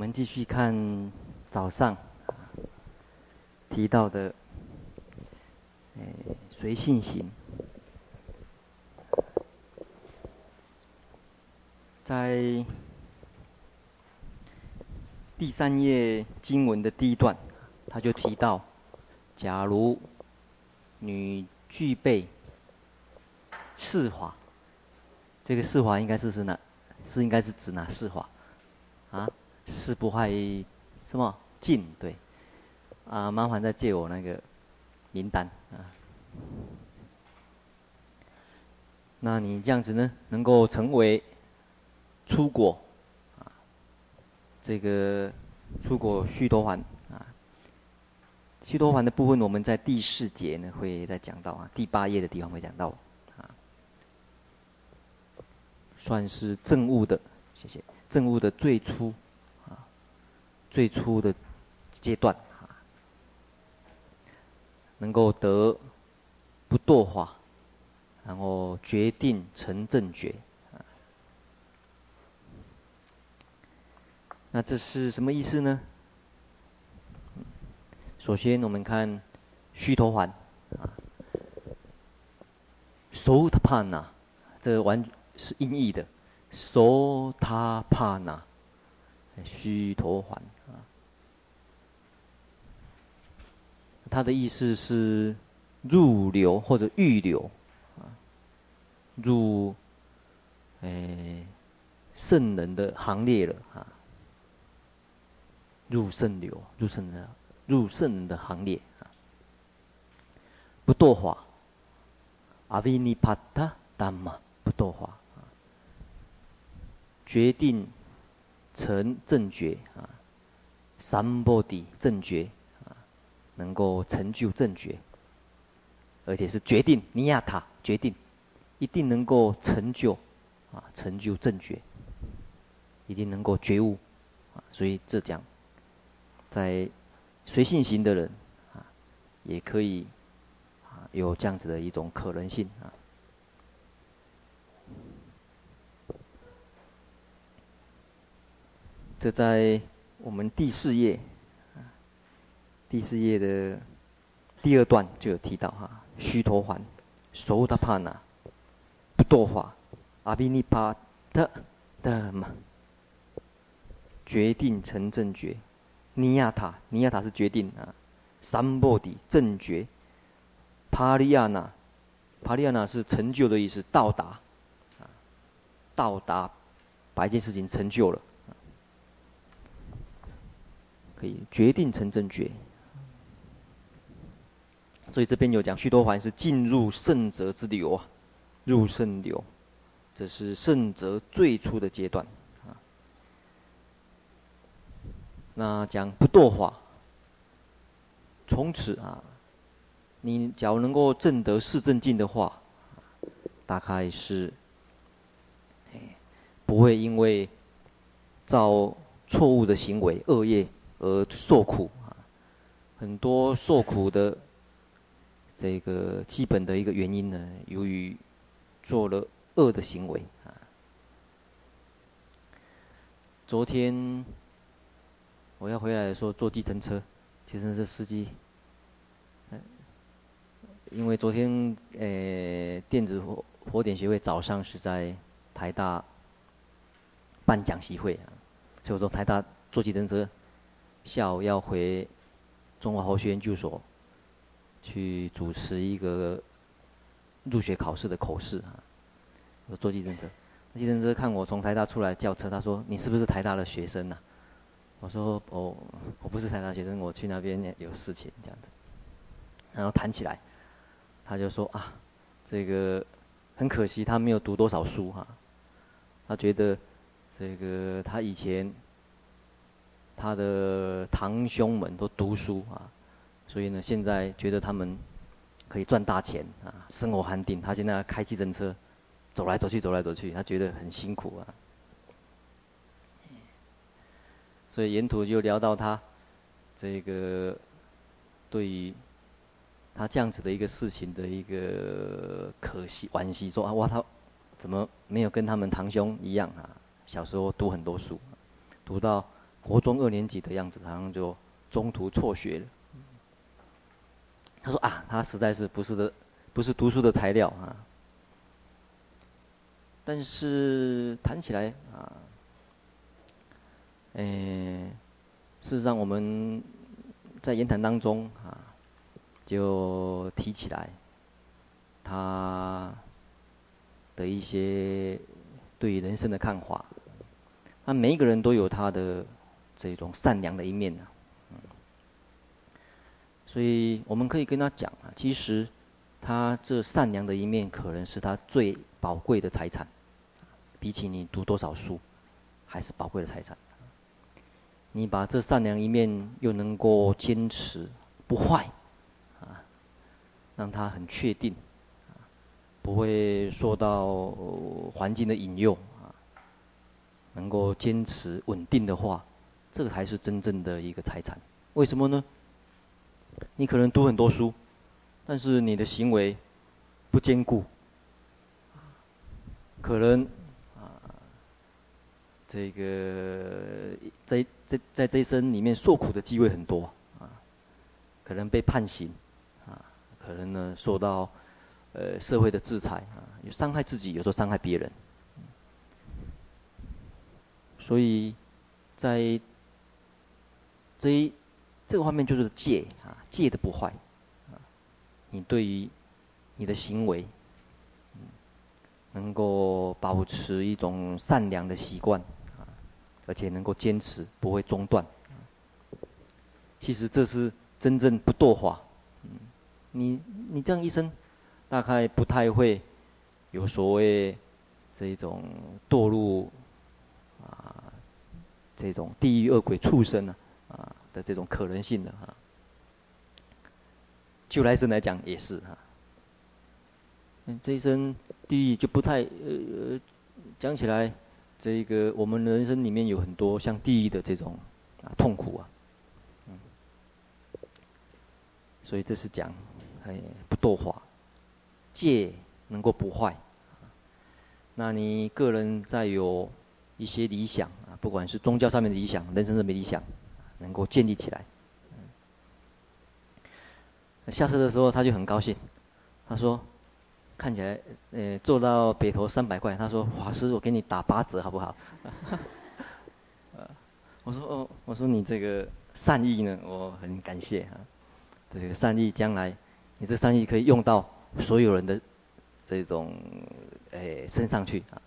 我们继续看早上提到的，诶，随信行，在第三页经文的第一段，他就提到，假如你具备四法，这个四法应该是指哪？是应该是指哪四法？是？不坏，什么净？对，啊，麻烦再借我那个名单啊。那你这样子呢，能够成为出国啊？这个出国须陀环啊，须陀环的部分，我们在第四节呢会再讲到啊，第八页的地方会讲到啊，算是政务的，谢谢，政务的最初。最初的阶段啊，能够得不堕化，然后决定成正觉啊。那这是什么意思呢？首先，我们看须陀洹啊，Sotapanna，这完是音译的，Sotapanna，须陀洹。他的意思是入流或者欲流啊，入诶圣人的行列了啊，入圣流，入圣人，入圣人的行列啊，不堕化，阿维尼帕塔达玛不堕化啊，决定成正觉啊，三波底正觉。能够成就正觉，而且是决定尼亚塔决定，一定能够成就，啊，成就正觉，一定能够觉悟，啊，所以这讲，在随性行的人，啊，也可以，啊，有这样子的一种可能性啊。这在我们第四页。第四页的第二段就有提到哈，须陀洹，熟达帕那，不堕法，阿比尼帕特的嘛，决定成正觉，尼亚塔，尼亚塔是决定啊，三波底正觉，帕利亚那，帕利亚那是成就的意思，到达，啊，到达把一件事情成就了，可以决定成正觉。所以这边有讲，须陀洹是进入圣者之流啊，入圣流，这是圣者最初的阶段啊。那讲不堕化，从此啊，你假如能够证得四正境的话，大概是，不会因为造错误的行为、恶业而受苦啊，很多受苦的。这个基本的一个原因呢，由于做了恶的行为啊。昨天我要回来的时候坐计程车，计程车司机，因为昨天呃电子火火点学会早上是在台大办讲习会啊，所以我说台大坐计程车，下午要回中华佛学研究所。去主持一个入学考试的口试啊！我坐计程车，计程车看我从台大出来叫车，他说：“你是不是台大的学生呐、啊？”我说：“哦，我不是台大学生，我去那边有事情这样子。”然后谈起来，他就说：“啊，这个很可惜，他没有读多少书哈、他觉得这个他以前他的堂兄们都读书啊。”所以呢，现在觉得他们可以赚大钱啊，生活安定。他现在开计程车，走来走去，走来走去，他觉得很辛苦啊。所以沿途就聊到他这个对于他这样子的一个事情的一个可惜惋惜，说啊哇，他怎么没有跟他们堂兄一样啊？小时候读很多书，读到国中二年级的样子，好像就中途辍学了。他说啊，他实在是不是的，不是读书的材料啊。但是谈起来啊，诶，事实上我们在言谈当中啊，就提起来他的一些对人生的看法。那每一个人都有他的这种善良的一面呢。所以我们可以跟他讲啊，其实他这善良的一面，可能是他最宝贵的财产，比起你读多少书，还是宝贵的财产。你把这善良一面又能够坚持不坏，啊，让他很确定，不会受到环境的引诱，啊，能够坚持稳定的话，这个才是真正的一个财产。为什么呢？你可能读很多书，但是你的行为不坚固，可能啊，这个在在在这一生里面受苦的机会很多啊，可能被判刑啊，可能呢受到呃社会的制裁啊，有伤害自己，有时候伤害别人，所以在这一。这个方面就是戒啊，戒的不坏，啊，你对于你的行为，能够保持一种善良的习惯，啊，而且能够坚持不会中断，其实这是真正不堕化，嗯，你你这样一生，大概不太会有所谓这种堕入啊这种地狱恶鬼畜生呢，啊。的这种可能性的哈，就来生来讲也是哈。嗯，这一生地狱就不太呃呃，讲起来，这个我们人生里面有很多像地狱的这种啊痛苦啊，嗯，所以这是讲哎不堕华，戒能够不坏。那你个人再有一些理想啊，不管是宗教上面的理想，人生上面的理想。能够建立起来。下车的时候他就很高兴，他说：“看起来，呃，坐到北投三百块。”他说：“法师，我给你打八折好不好？” 我说：“哦，我说你这个善意呢，我很感谢啊。这个善意将来，你这善意可以用到所有人的这种诶身上去啊，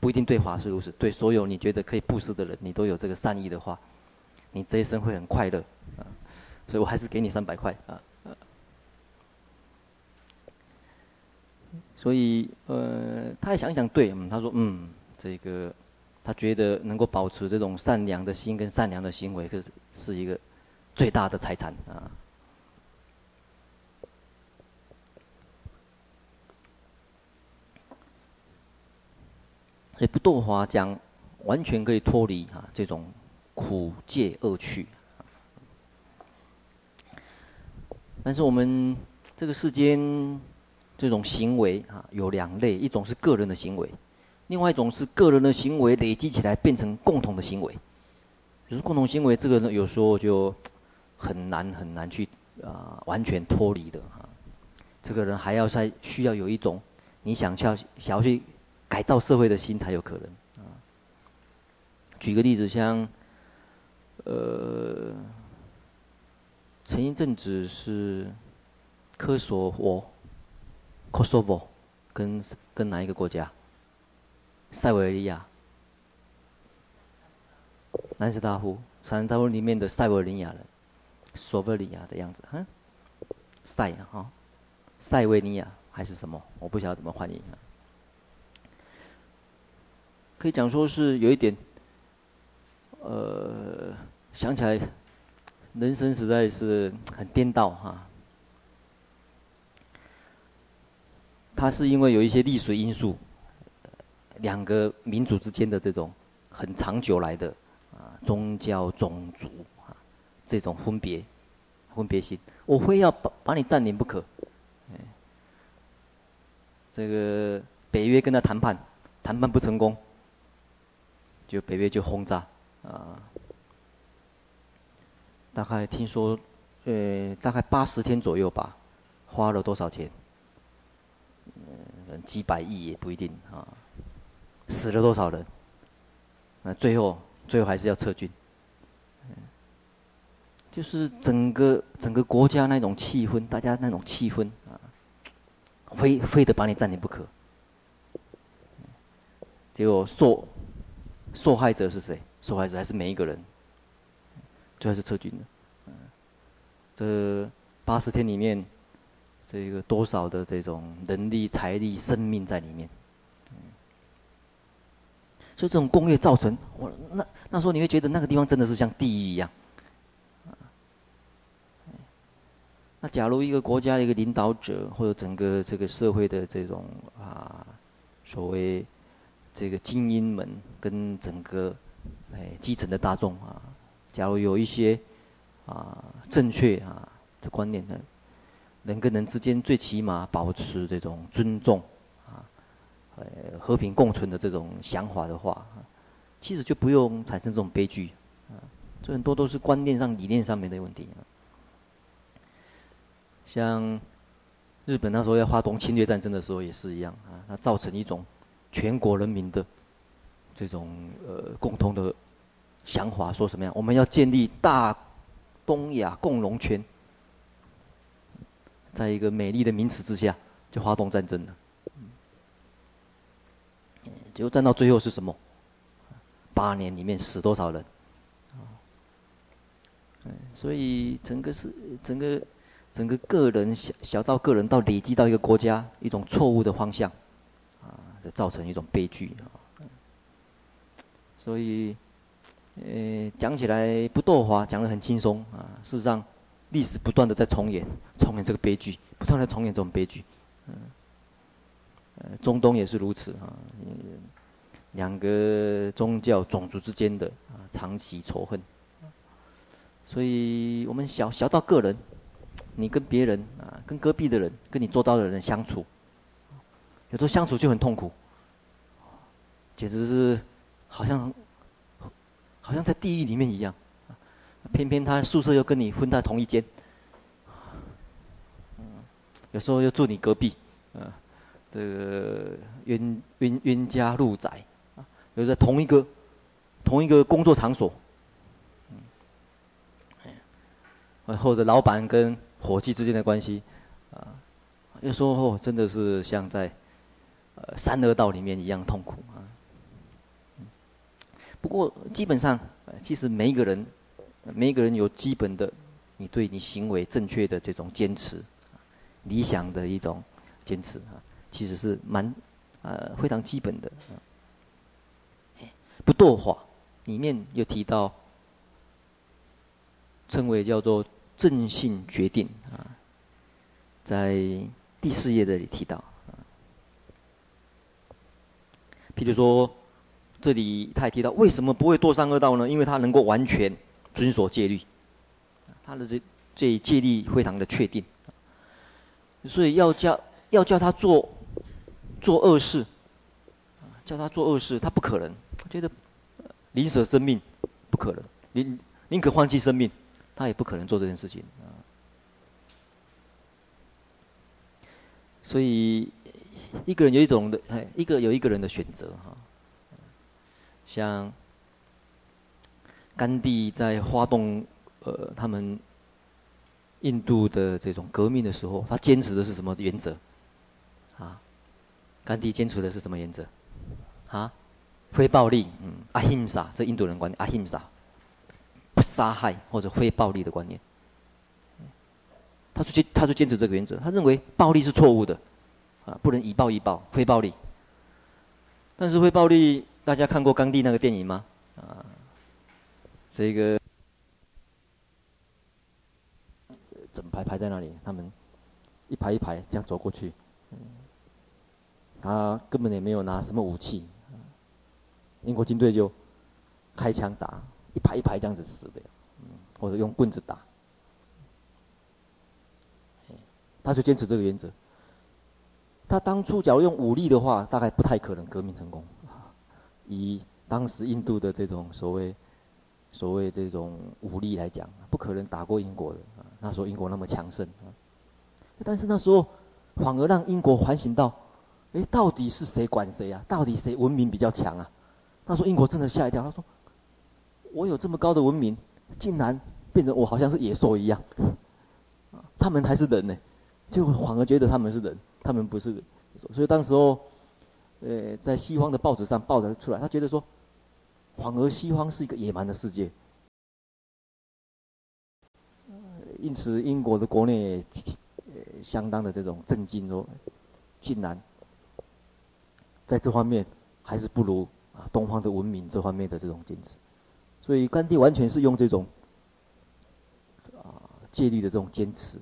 不一定对法师如此，对所有你觉得可以布施的人，你都有这个善意的话。”你这一生会很快乐，啊，所以我还是给你三百块啊，所以呃，他也想想对，嗯，他说嗯，这个他觉得能够保持这种善良的心跟善良的行为，是是一个最大的财产啊。所以不堕华讲，完全可以脱离啊这种。苦戒恶趣，但是我们这个世间这种行为啊，有两类，一种是个人的行为，另外一种是个人的行为累积起来变成共同的行为。就是共同行为，这个呢有时候就很难很难去啊完全脱离的哈。这个人还要再需要有一种你想要想要去改造社会的心才有可能啊。举个例子，像。呃，前一阵子是科索沃 （Kosovo） 跟跟哪一个国家？塞维利亚、南斯拉夫、南斯拉夫里面的塞维利亚人，索维利亚的样子，哼，塞啊哈，塞维尼亚还是什么？我不晓得怎么翻译啊。可以讲说是有一点，呃。想起来，人生实在是很颠倒哈。他是因为有一些历史因素，两个民族之间的这种很长久来的啊宗教、种族啊这种分别、分别心，我非要把把你占领不可。这个北约跟他谈判，谈判不成功，就北约就轰炸啊。大概听说，呃，大概八十天左右吧，花了多少钱？嗯，几百亿也不一定啊。死了多少人？那最后，最后还是要撤军。就是整个整个国家那种气氛，大家那种气氛啊，非非得把你占领不可。结果受受害者是谁？受害者还是每一个人，最后是撤军的。嗯这八十天里面，这个多少的这种人力、财力、生命在里面。所以这种工业造成，我那那时候你会觉得那个地方真的是像地狱一样。那假如一个国家的一个领导者，或者整个这个社会的这种啊，所谓这个精英们跟整个哎基层的大众啊，假如有一些啊正确啊的观念呢，人跟人之间最起码保持这种尊重啊，呃和平共存的这种想法的话，其实就不用产生这种悲剧啊，这很多都是观念上、理念上面的问题。像日本那时候要发动侵略战争的时候也是一样啊，它造成一种全国人民的这种呃共同的想法，说什么样？我们要建立大东亚共荣圈，在一个美丽的名词之下就发动战争了。结果战到最后是什么？八年里面死多少人？所以整个是整个。整个个人小小到个人到累积到一个国家一种错误的方向，啊，就造成一种悲剧啊。所以，呃，讲起来不斗法，讲得很轻松啊。事实上，历史不断的在重演，重演这个悲剧，不断的重演这种悲剧。嗯，呃，中东也是如此啊。两个宗教、种族之间的啊长期仇恨。所以我们小小到个人。你跟别人啊，跟隔壁的人，跟你做到的人相处，有时候相处就很痛苦，简直是好像好像在地狱里面一样，偏偏他宿舍又跟你分在同一间，有时候又住你隔壁，啊，这个冤冤冤家路窄，啊，又在同一个同一个工作场所，嗯，或者老板跟伙计之间的关系，啊，有时候真的是像在呃三恶道里面一样痛苦。不过基本上，其实每一个人，每一个人有基本的你对你行为正确的这种坚持，理想的一种坚持啊，其实是蛮呃非常基本的。不堕法里面有提到，称为叫做。正信决定啊，在第四页这里提到啊。譬如说，这里他也提到，为什么不会堕三恶道呢？因为他能够完全遵守戒律，他的这这戒律非常的确定，所以要叫要叫他做做恶事，叫他做恶事，他不可能，觉得宁舍生命不可能，宁宁可放弃生命。他也不可能做这件事情，所以一个人有一种的，哎一个有一个人的选择哈。像甘地在发动呃他们印度的这种革命的时候，他坚持的是什么原则？啊，甘地坚持的是什么原则？啊，非暴力，嗯，阿辛萨，这印度人观念，阿辛萨。不杀害或者非暴力的观念，他就坚他就坚持这个原则。他认为暴力是错误的，啊，不能以暴易暴，非暴力。但是非暴力，大家看过甘地那个电影吗？啊，这个整排排在那里，他们一排一排这样走过去，他根本也没有拿什么武器，英国军队就开枪打。一排一排这样子死的，或者用棍子打，他就坚持这个原则。他当初假如用武力的话，大概不太可能革命成功。以当时印度的这种所谓所谓这种武力来讲，不可能打过英国的啊。那时候英国那么强盛啊，但是那时候反而让英国反省到，哎，到底是谁管谁啊？到底谁文明比较强啊？那时候英国真的吓一跳，他说：“我有这么高的文明，竟然变成我好像是野兽一样，他们还是人呢？”就反而觉得他们是人，他们不是人。所以当时候，呃，在西方的报纸上报道出来，他觉得说。反而西方是一个野蛮的世界，因此英国的国内呃相当的这种震惊，说竟然在这方面还是不如啊东方的文明这方面的这种坚持，所以甘地完全是用这种啊戒律的这种坚持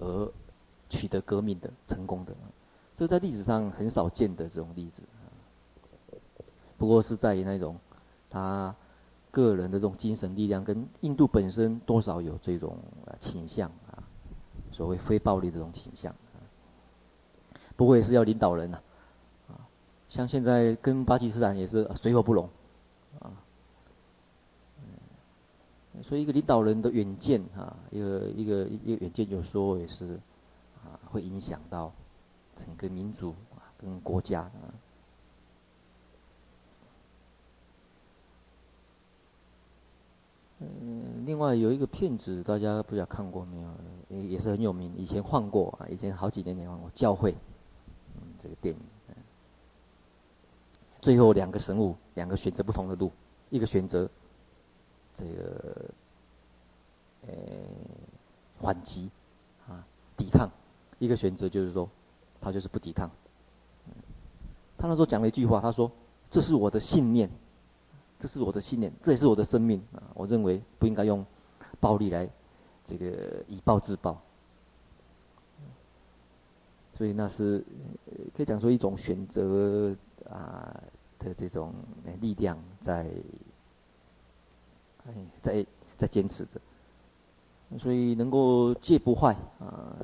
而取得革命的成功的，这在历史上很少见的这种例子。不过是在于那种他个人的这种精神力量，跟印度本身多少有这种倾向啊，所谓非暴力这种倾向。不过也是要领导人呐，啊，像现在跟巴基斯坦也是水火不容，啊，所以一个领导人的远见啊，一个一个一个远见，有时候也是啊，会影响到整个民族啊跟国家啊。嗯，另外有一个片子，大家不知道看过没有？也也是很有名，以前放过啊，以前好几年前放过《教会》，嗯，这个电影。最后两个神物，两个选择不同的路，一个选择这个呃反击啊抵抗，一个选择就是说他就是不抵抗。他那时候讲了一句话，他说：“这是我的信念。”这是我的信念，这也是我的生命啊！我认为不应该用暴力来这个以暴制暴，所以那是可以讲说一种选择啊的这种力量在在在坚持着，所以能够戒不坏啊，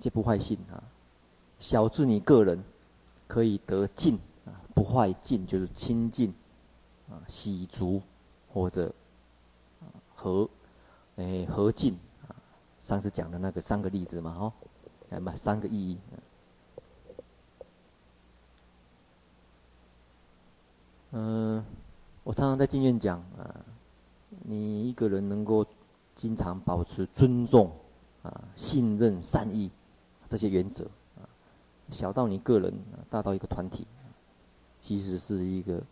戒不坏性啊，小至你个人可以得净啊，不坏净就是清净。啊，洗足或者和诶和净啊，上次讲的那个三个例子嘛，哦，来嘛三个意义。嗯、我常常在经院讲啊，你一个人能够经常保持尊重啊、信任、善意这些原则，小到你个人，大到一个团体，其实是一个。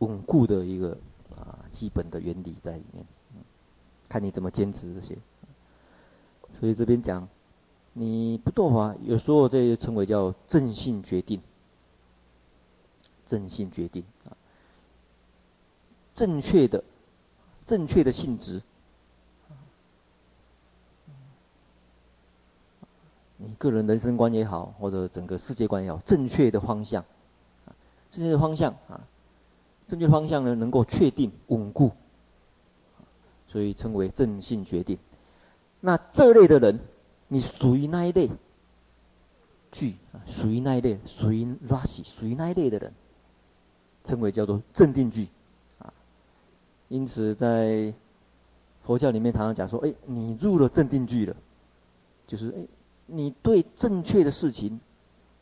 稳固的一个啊基本的原理在里面，看你怎么坚持这些。所以这边讲，你不堕法，有时候这称为叫正性决定。正性决定啊，正确的、正确的性质。你个人人生观也好，或者整个世界观也好，正确的方向，正确的方向啊。正确方向呢，能够确定稳固，所以称为正信决定。那这类的人，你属于那一类，具啊，属于那一类，属于 rash 属于那一类的人，称为叫做正定具啊。因此，在佛教里面常常讲说，哎，你入了正定具了，就是哎，你对正确的事情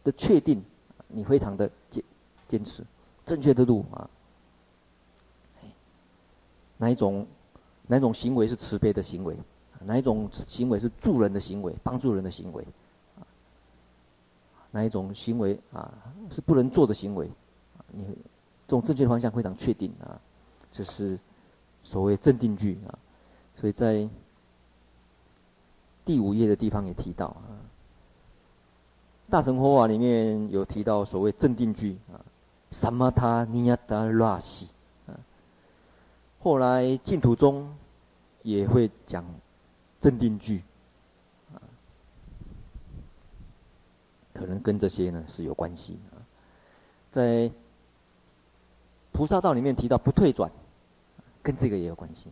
的确定，你非常的坚坚持正确的路啊。哪一种，哪一种行为是慈悲的行为？哪一种行为是助人的行为、帮助人的行为？哪一种行为啊是不能做的行为？你这种正确方向非常确定啊，这是所谓正定句啊。所以在第五页的地方也提到啊，《大乘佛法》里面有提到所谓正定句啊，Samatha Niyata Rashi。后来净土宗也会讲正定句，啊，可能跟这些呢是有关系啊。在菩萨道里面提到不退转，跟这个也有关系，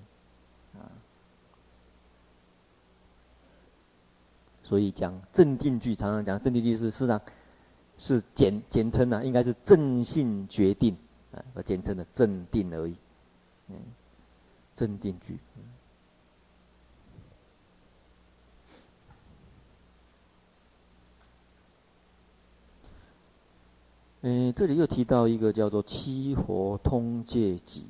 所以讲正定句，常常讲正定句是是是简简称啊，应该是正信决定啊，而简称的正定而已，嗯。真定句。嗯，这里又提到一个叫做《七佛通戒集》，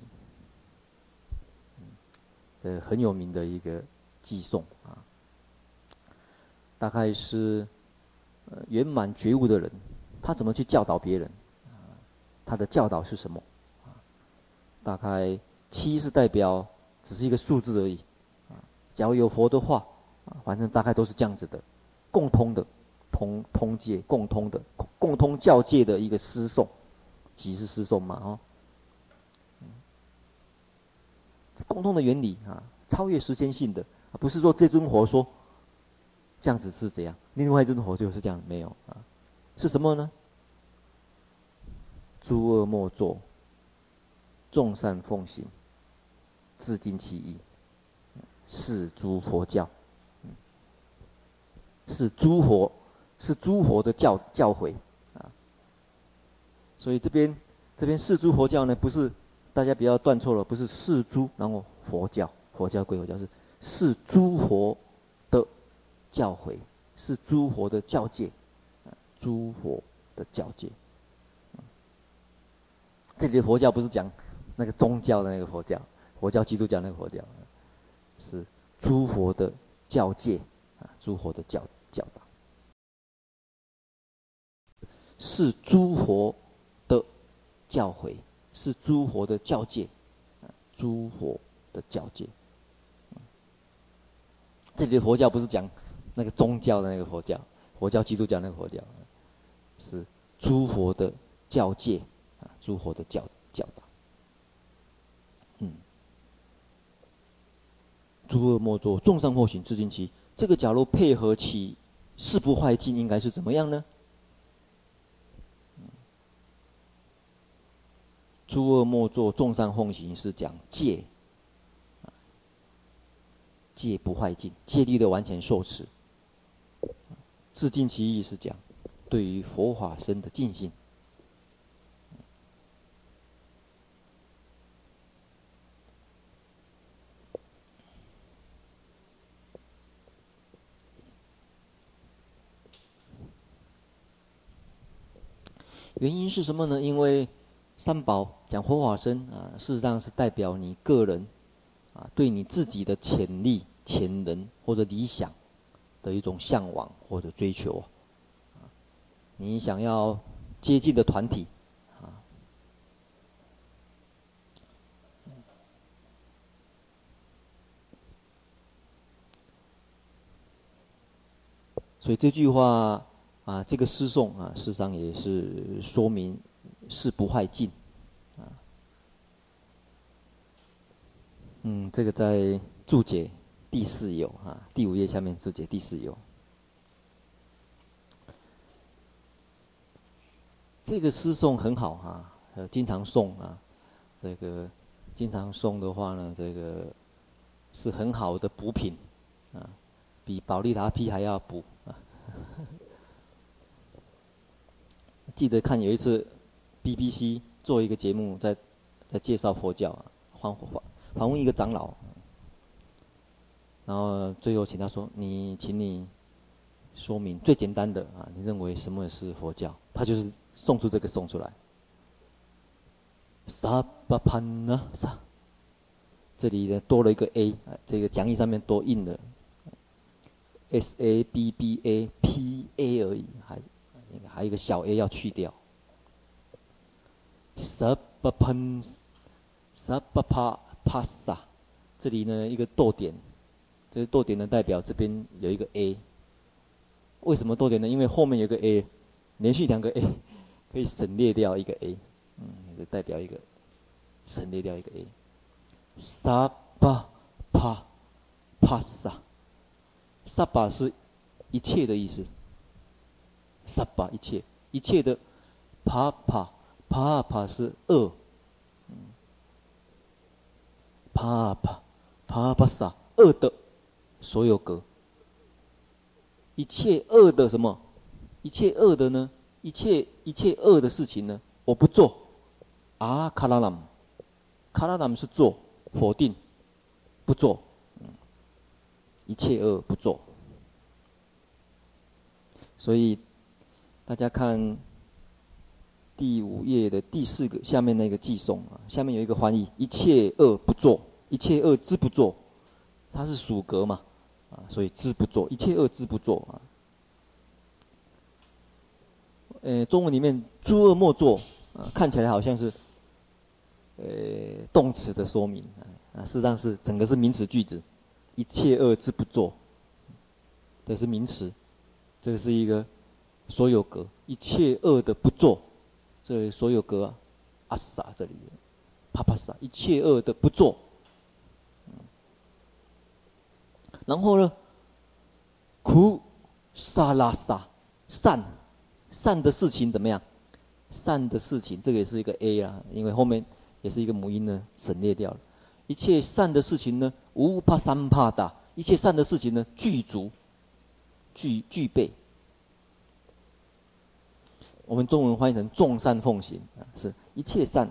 呃，很有名的一个寄送啊。大概是呃圆满觉悟的人，他怎么去教导别人？他的教导是什么？大概七是代表只是一个数字而已。啊假如有佛的话，啊反正大概都是这样子的，共通的。通通界共通的共通教界的一个诗颂，即是诗颂嘛？哦，共通的原理啊，超越时间性的，不是说这尊佛说这样子是怎样，另外一尊佛就是这样，没有啊，是什么呢？诸恶莫作，众善奉行，自净其意，是诸佛教，是诸佛。是诸佛的教教诲，啊，所以这边这边是诸佛教呢，不是大家不要断错了，不是是诸，然后佛教，佛教归佛教是是诸佛教诲，是诸佛的教诫，诸佛的教诫。这里的佛教不是讲那个宗教的那个佛教，佛教基督教那个佛教，是诸佛的教诫，啊，诸佛的教教导。是诸佛的教诲，是诸佛的教诫，诸佛的教诫。这里的佛教不是讲那个宗教的那个佛教，佛教基督教那个佛教，是诸佛的教界，啊，诸佛的教教导。嗯，诸恶莫作，众善奉行，自净其。这个假如配合起誓不坏尽，应该是怎么样呢？诸恶莫作，众善奉行，是讲戒，戒不坏尽，戒律的完全受持。自尽其意是讲对于佛法僧的尽信。原因是什么呢？因为三宝讲佛法僧啊，事实上是代表你个人啊，对你自己的潜力、潜能或者理想的一种向往或者追求。你想要接近的团体啊，所以这句话啊，这个诗颂啊，事实上也是说明。是不坏尽，啊，嗯，这个在注解第四有啊，第五页下面注解第四有。这个诗颂很好哈，呃，经常诵啊，这个经常诵的话呢，这个是很好的补品啊，比宝利达批还要补啊。记得看有一次。BBC 做一个节目在，在介绍佛教啊，访访访问一个长老，然后最后请他说：“你，请你说明最简单的啊，你认为什么是佛教？”他就是送出这个送出来。萨巴潘呢？萨，这里呢多了一个 A，这个讲义上面多印了 S A B B A P A 而已，还还有一个小 A 要去掉。萨巴喷，萨巴帕帕萨，这里呢一个逗点，这个逗点呢代表这边有一个 A。为什么逗点呢？因为后面有个 A，连续两个 A，可以省略掉一个 A，嗯，就代表一个省略掉一个 A。萨巴帕帕萨，萨巴是一切的意思，萨巴一切一切的帕帕。帕帕是恶，帕帕帕帕萨恶的所有格，一切恶的什么？一切恶的呢？一切一切恶的事情呢？我不做。啊，卡拉南，卡拉南是做否定，不做，一切恶不做。所以大家看第五页的第四个下面那个偈颂啊，下面有一个翻译：一切恶不做，一切恶之不做，它是属格嘛，啊，所以之不做，一切恶之不做啊。呃，中文里面诸恶莫作啊，看起来好像是呃动词的说明啊，事实上是整个是名词句子，一切恶之不做，这是名词。这是一个所有格，一切恶的不做，这所有格啊，阿萨这里，帕帕萨，一切恶的不做。然后呢，苦沙拉沙，善善的事情怎么样？善的事情，这个也是一个 A 啊，因为后面也是一个母音呢，省略掉了。一切善的事情呢，无怕三怕大，一切善的事情呢，具足。具具备，我们中文翻译成众善奉行啊，是一切善。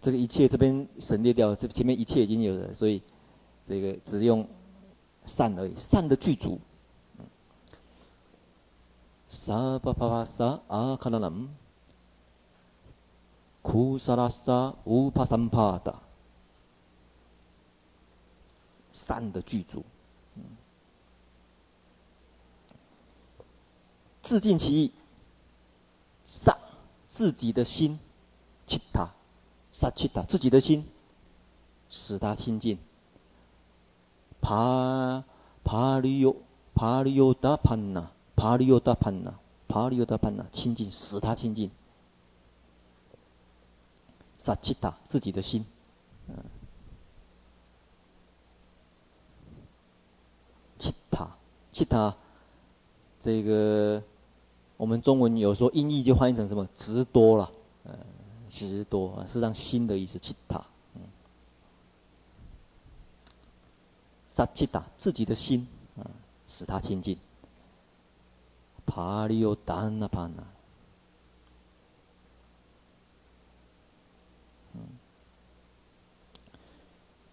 这个一切这边省略掉，这前面一切已经有了，所以这个只用善而已，善的具足。萨巴帕帕萨阿卡那南，库萨拉萨乌帕三帕达，善的具足。自尽其意，杀自己的心，切他，杀切他自己的心，使他清净。帕帕利尤帕利尤达潘呐，帕利尤达潘呐，帕利尤达潘呐，清净，使他清净。杀切他自己的心，嗯，切他切他，这个。我们中文有时候音译就翻译成什么“直多”了，呃，执多，是让心的意思，其他，嗯，杀其他自己的心啊，使他清净。帕里尤达那帕那，嗯，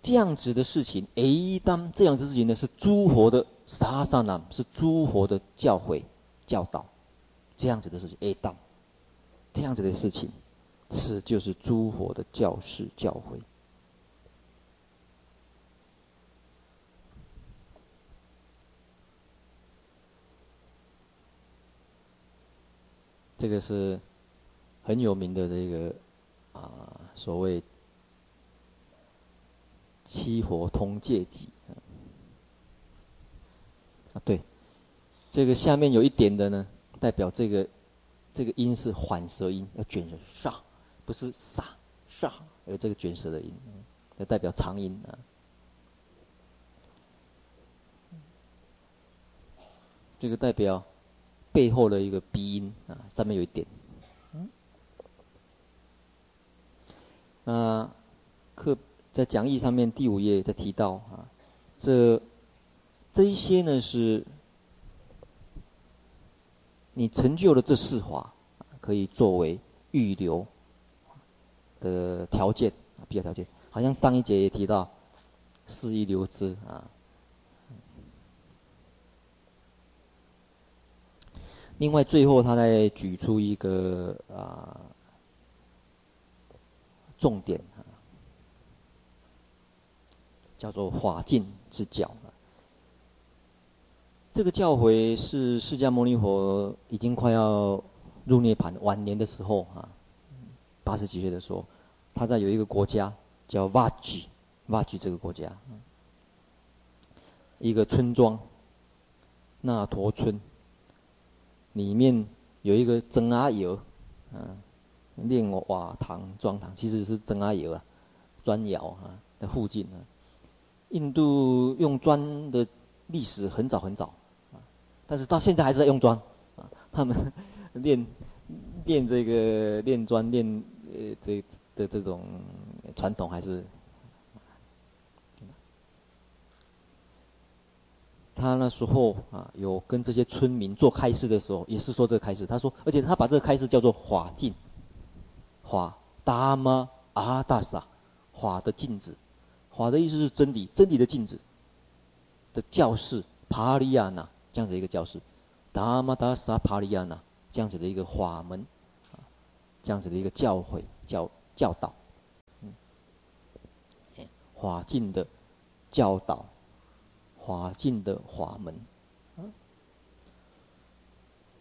这样子的事情，诶，当这样子事情呢，是诸佛的沙萨那，是诸佛的教诲教导。这样子的事情，哎，当这样子的事情，此就是诸佛的教示教诲。这个是很有名的这个啊，所谓七佛通戒集啊，对，这个下面有一点的呢。代表这个这个音是缓舌音，要卷舌，沙，不是沙沙，有这个卷舌的音，要代表长音啊。这个代表背后的一个鼻音啊，上面有一点。嗯。那课在讲义上面第五页在提到啊，这这一些呢是。你成就了这四法，可以作为预留的条件啊，必要条件。好像上一节也提到，是一流之啊。另外，最后他再举出一个啊重点啊，叫做法尽之教。这个教诲是释迦牟尼佛已经快要入涅槃晚年的时候啊，八十几岁的时候，他在有一个国家叫瓦吉，瓦吉这个国家，一个村庄，那陀村，里面有一个僧阿爷，嗯，炼瓦堂装堂，其实是僧阿爷啊，砖窑啊的附近啊，印度用砖的历史很早很早啊。但是到现在还是在用砖，啊，他们练练这个练砖练呃这的这种传统还是。他那时候啊，有跟这些村民做开示的时候，也是说这个开示。他说，而且他把这个开示叫做法镜，法达玛阿达萨，法的镜子，法的意思是真理，真理的镜子的教室，帕里亚那这样子一个教室，达玛达萨帕里亚那这样子的一个法门，这样子的一个教诲教教导，嗯，法境的教导，法境的法门，啊，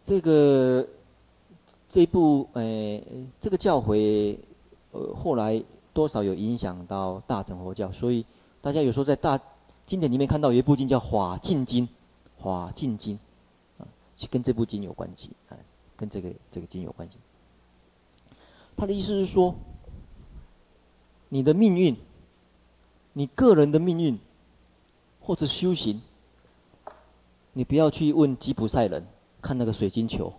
这个这部诶，这个教诲，呃，后来。多少有影响到大乘佛教，所以大家有时候在大经典里面看到有一部经叫《华尽经》，《华尽经》啊，是跟这部经有关系啊，跟这个这个经有关系。他的意思是说，你的命运，你个人的命运，或者修行，你不要去问吉普赛人看那个水晶球，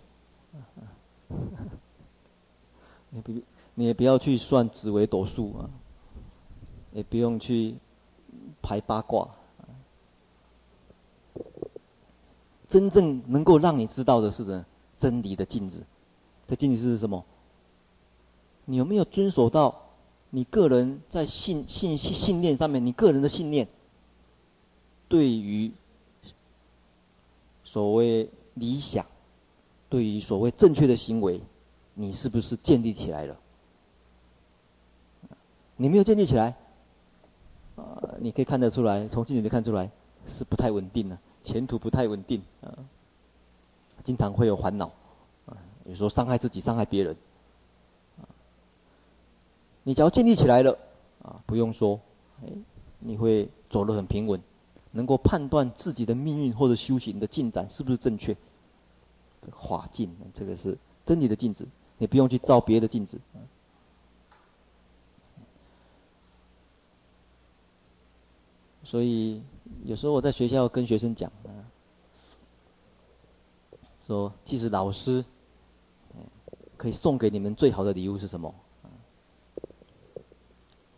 你不。你也不要去算紫微斗数啊，也不用去排八卦。真正能够让你知道的是什么？真理的镜子。这镜子是什么？你有没有遵守到你个人在信信信信念上面？你个人的信念对于所谓理想，对于所谓正确的行为，你是不是建立起来了？你没有建立起来，啊，你可以看得出来，从镜子里看出来是不太稳定的，前途不太稳定啊，经常会有烦恼，啊，有时候伤害自己，伤害别人，你只要建立起来了，啊，不用说，哎，你会走得很平稳，能够判断自己的命运或者修行的进展是不是正确，这法镜，这个是真理的镜子，你不用去照别的镜子。所以有时候我在学校跟学生讲啊，说其实老师可以送给你们最好的礼物是什么？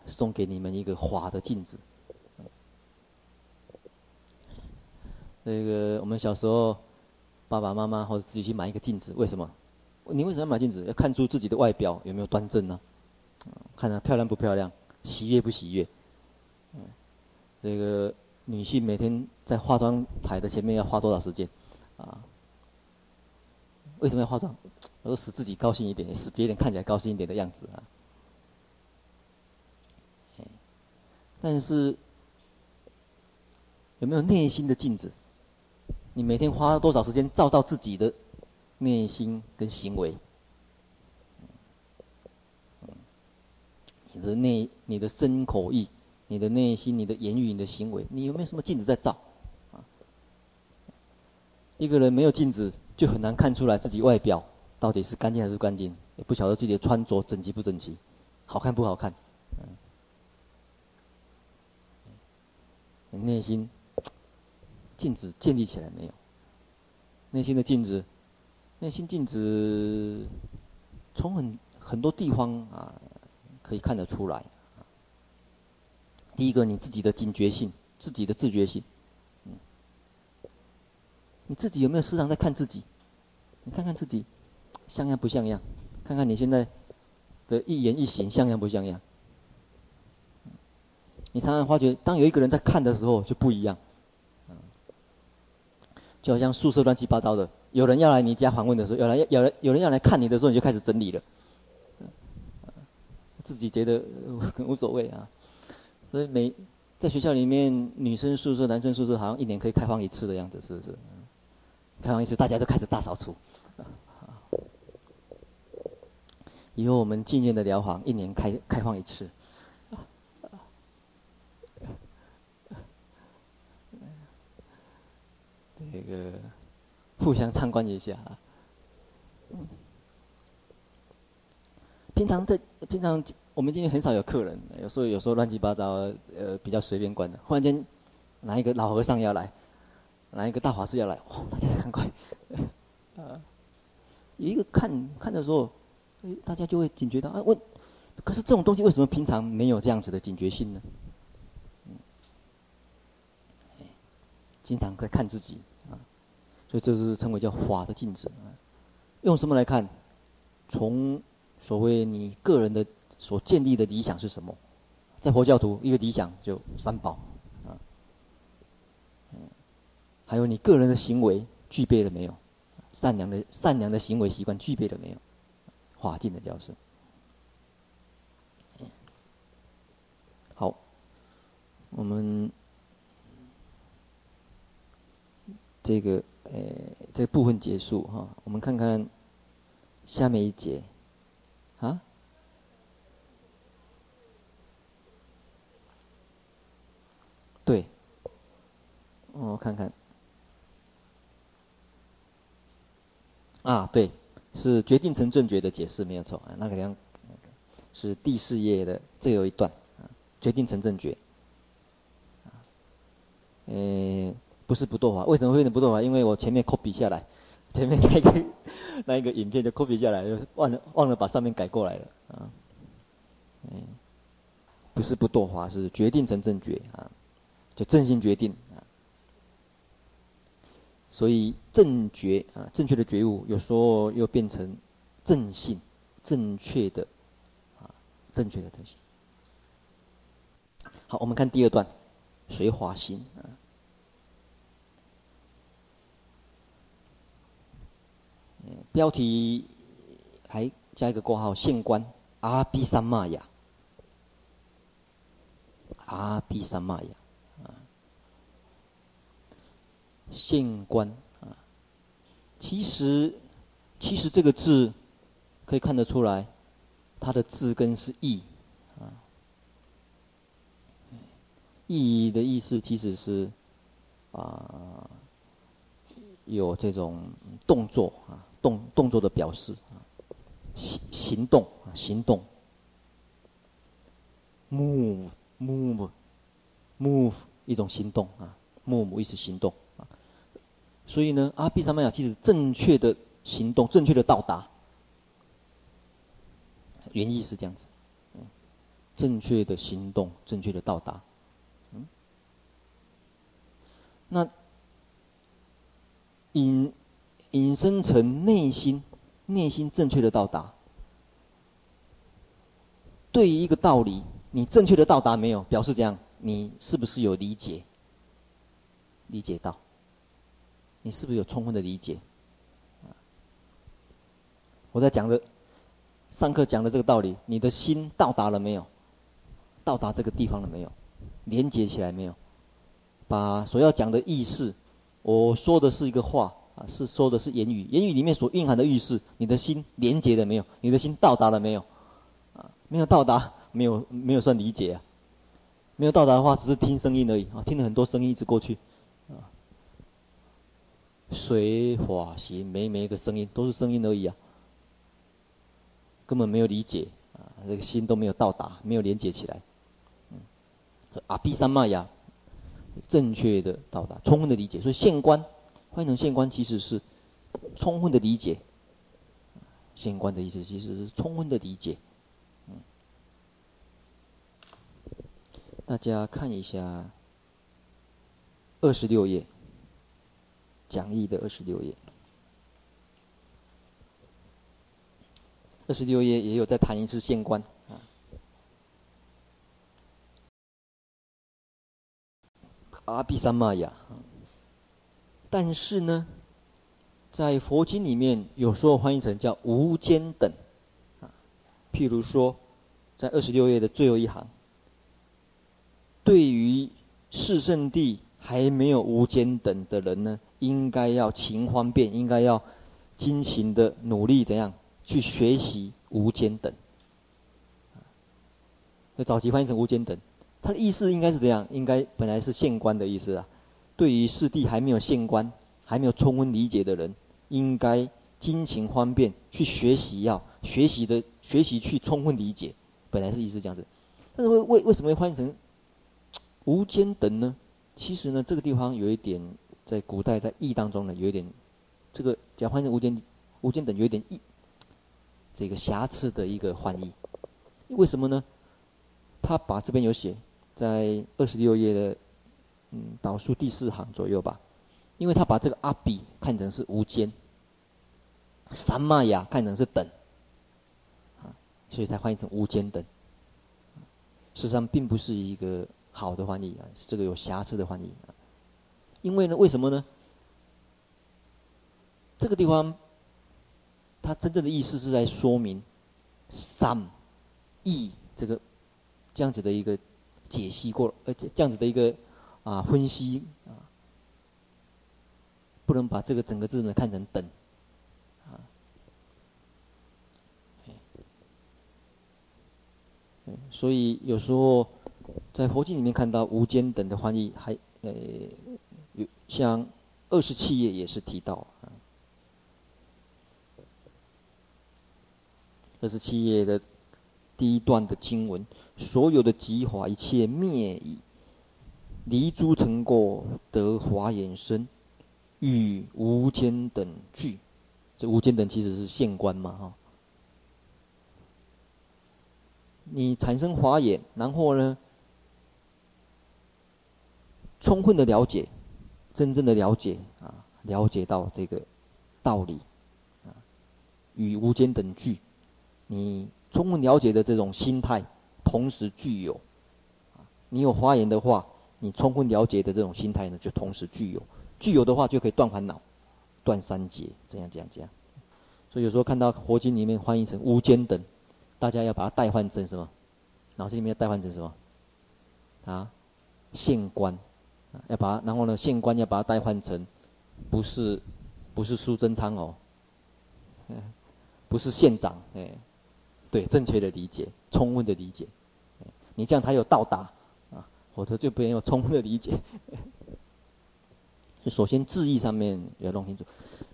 送给你们一个华的镜子。这个我们小时候爸爸妈妈或者自己去买一个镜子，为什么？你为什么要买镜子？要看出自己的外表有没有端正呢？看着漂亮不漂亮，喜悦不喜悦？这个女性每天在化妆台的前面要花多少时间？啊？为什么要化妆？我说使自己高兴一点，使别人看起来高兴一点的样子啊。但是有没有内心的镜子？你每天花了多少时间照照自己的内心跟行为？你的内，你的身口意。你的内心、你的言语、你的行为，你有没有什么镜子在照？一个人没有镜子，就很难看出来自己外表到底是干净还是不干净，也不晓得自己的穿着整齐不整齐，好看不好看。嗯，内心镜子建立起来没有？内心的镜子，内心镜子从很很多地方啊可以看得出来。第一个，你自己的警觉性，自己的自觉性，嗯，你自己有没有时常在看自己？你看看自己，像样不像样？看看你现在的一言一行像样不像样？你常常发觉，当有一个人在看的时候就不一样，就好像宿舍乱七八糟的，有人要来你家访问的时候，有人有人有人要来看你的时候，你就开始整理了，自己觉得无所谓啊。所以每在学校里面，女生宿舍、男生宿舍好像一年可以开放一次的样子，是不是？开放一次，大家都开始大扫除。以后我们静愿的疗房一年开开放一次，这个互相参观一下啊。平常在平常。我们今天很少有客人，有时候有时候乱七八糟，呃，比较随便关的。忽然间，哪一个老和尚要来，哪一个大法师要来，哇，大家赶快，呃，一个看看的时候，大家就会警觉到啊，问，可是这种东西为什么平常没有这样子的警觉性呢？经常在看自己，所以这是称为叫法的镜子啊。用什么来看？从所谓你个人的。所建立的理想是什么？在佛教徒一个理想就三宝，啊，还有你个人的行为具备了没有？善良的善良的行为习惯具备了没有？华尽的教示。好，我们这个呃这部分结束哈，我们看看下面一节，啊。对，我看看。啊，对，是决定成正觉的解释没有错啊，那个两，是第四页的最后一段啊，决定成正觉。呃，不是不堕华，为什么会变成不堕华？因为我前面 copy 下来，前面 那个那一个影片就 copy 下来，就忘了忘了把上面改过来了啊。嗯，不是不堕华，是决定成正觉啊。就正心决定啊，所以正觉啊，正确的觉悟，有时候又变成正性，正确的啊，正确的东西。好，我们看第二段，随华心啊，标题还加一个括号，县官阿毗三玛呀，阿毗三昧呀。现观啊，其实，其实这个字可以看得出来，它的字根是意啊。意的意思其实是啊，有这种动作啊，动动作的表示啊，行行动啊，行动。move move move 一种行动啊，move 意思行动啊。所以呢，阿毗三昧呀，其实正确的行动，正确的到达，原意是这样子，嗯，正确的行动，正确的到达，嗯，那引引申成内心，内心正确的到达，对于一个道理，你正确的到达没有？表示这样，你是不是有理解？理解到？你是不是有充分的理解？我在讲的上课讲的这个道理，你的心到达了没有？到达这个地方了没有？连接起来没有？把所要讲的意思，我说的是一个话啊，是说的是言语，言语里面所蕴含的意思，你的心连接了没有？你的心到达了没有？啊，没有到达，没有没有算理解啊。没有到达的话，只是听声音而已啊，听了很多声音一直过去。啊，水火行，每每一个声音都是声音而已啊，根本没有理解啊，这个心都没有到达，没有连接起来。嗯，阿毗三昧呀，正确的到达，充分的理解。所以现观，换成现观，其实是充分的理解。现观的意思其实是充分的理解。嗯，大家看一下二十六页。讲义的二十六页，二十六页也有再谈一次现观啊。阿毗三玛雅，但是呢，在佛经里面有时候翻译成叫无间等啊。譬如说，在二十六页的最后一行，对于四圣地还没有无间等的人呢，应该要勤方便，应该要精勤的努力，怎样去学习无间等？那早期翻译成无间等，它的意思应该是这样，应该本来是县官的意思啊。对于四谛还没有现观、还没有充分理解的人，应该精勤方便去学习，要学习的学习去充分理解，本来是意思这样子。但是为为为什么会翻译成无间等呢？其实呢，这个地方有一点。在古代，在义当中呢，有一点，这个讲翻译无间无间等有一点义，这个瑕疵的一个翻译。为什么呢？他把这边有写在二十六页的嗯导数第四行左右吧，因为他把这个阿比看成是无间，三昧呀看成是等，啊，所以才翻译成无间等。事实上并不是一个好的翻译啊，这个有瑕疵的翻译啊。因为呢，为什么呢？这个地方，它真正的意思是在说明“三义”这个这样子的一个解析过，呃这样子的一个啊分析啊，不能把这个整个字呢看成“等”啊。所以有时候在佛经里面看到“无间等”的翻译，还呃有像二十七页也是提到啊。二十七页的第一段的经文：所有的极法一切灭已，离诸尘垢得华严身，与无间等俱。这无间等其实是现观嘛，哈。你产生华严，然后呢，充分的了解，真正的了解啊，了解到这个道理啊，与无间等俱。你充分了解的这种心态，同时具有，啊你有华严的话，你充分了解的这种心态呢，就同时具有，具有的话就可以断烦恼，断三结，这样这样这样。所以有时候看到佛经里面翻译成无间等，大家要把它代换成什么？脑子里面要代换成什么？啊，现观，要把它，然后呢，现观要把它代换成，不是，不是苏贞昌哦，不是县长，哎。对，正确的理解，充分的理解，你这样才有到达，否则就不能有充分的理解。首先字义上面要弄清楚，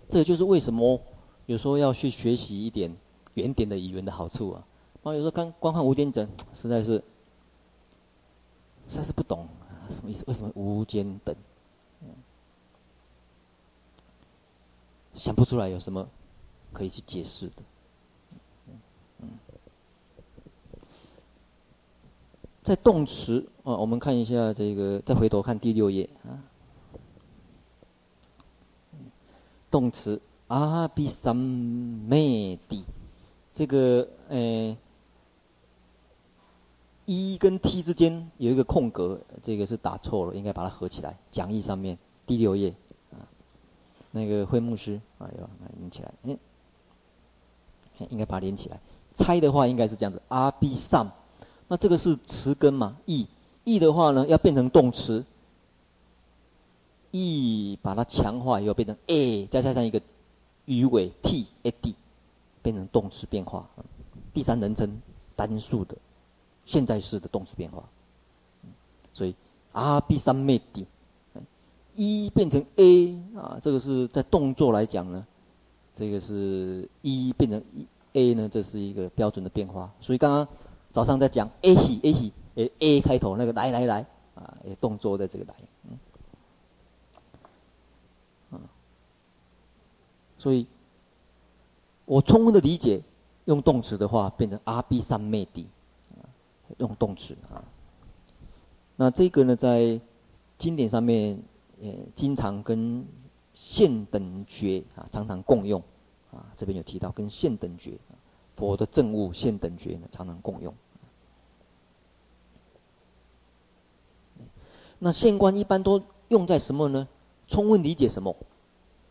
这就是为什么有时候要去学习一点原点的语言的好处啊。那，有时候刚光看无间等，实在是实在是不懂啊，什么意思？为什么无间等？想不出来有什么可以去解释的。在动词啊，我们看一下这个，再回头看第六页啊。动词阿比三昧地，这个呃，一跟 t 之间有一个空格，这个是打错了，应该把它合起来。讲义上面第六页啊，那个会牧师啊，要把它连起来，嗯，应该把它连起来。猜的话应该是这样子，阿鞞三。那这个是词根嘛？意意的话呢，要变成动词。意把它强化以后变成 a，再加上一个语尾 t a d，变成动词变化。第三人称单数的现在式的动词变化。所以阿鞞三昧地，一变成 a 啊，这个是在动作来讲呢，这个是一变成 a 呢，这是一个标准的变化。所以刚刚。早上在讲 a 喜 a 喜，诶 a 开头那个来来来啊，动作的这个来，嗯，所以，我充分的理解，用动词的话变成阿鞞三昧地，用动词啊。那这个呢，在经典上面也经常跟现等觉啊常常共用，啊，这边有提到跟现等觉。佛的正悟现等觉呢，常常共用。那现观一般都用在什么呢？充分理解什么？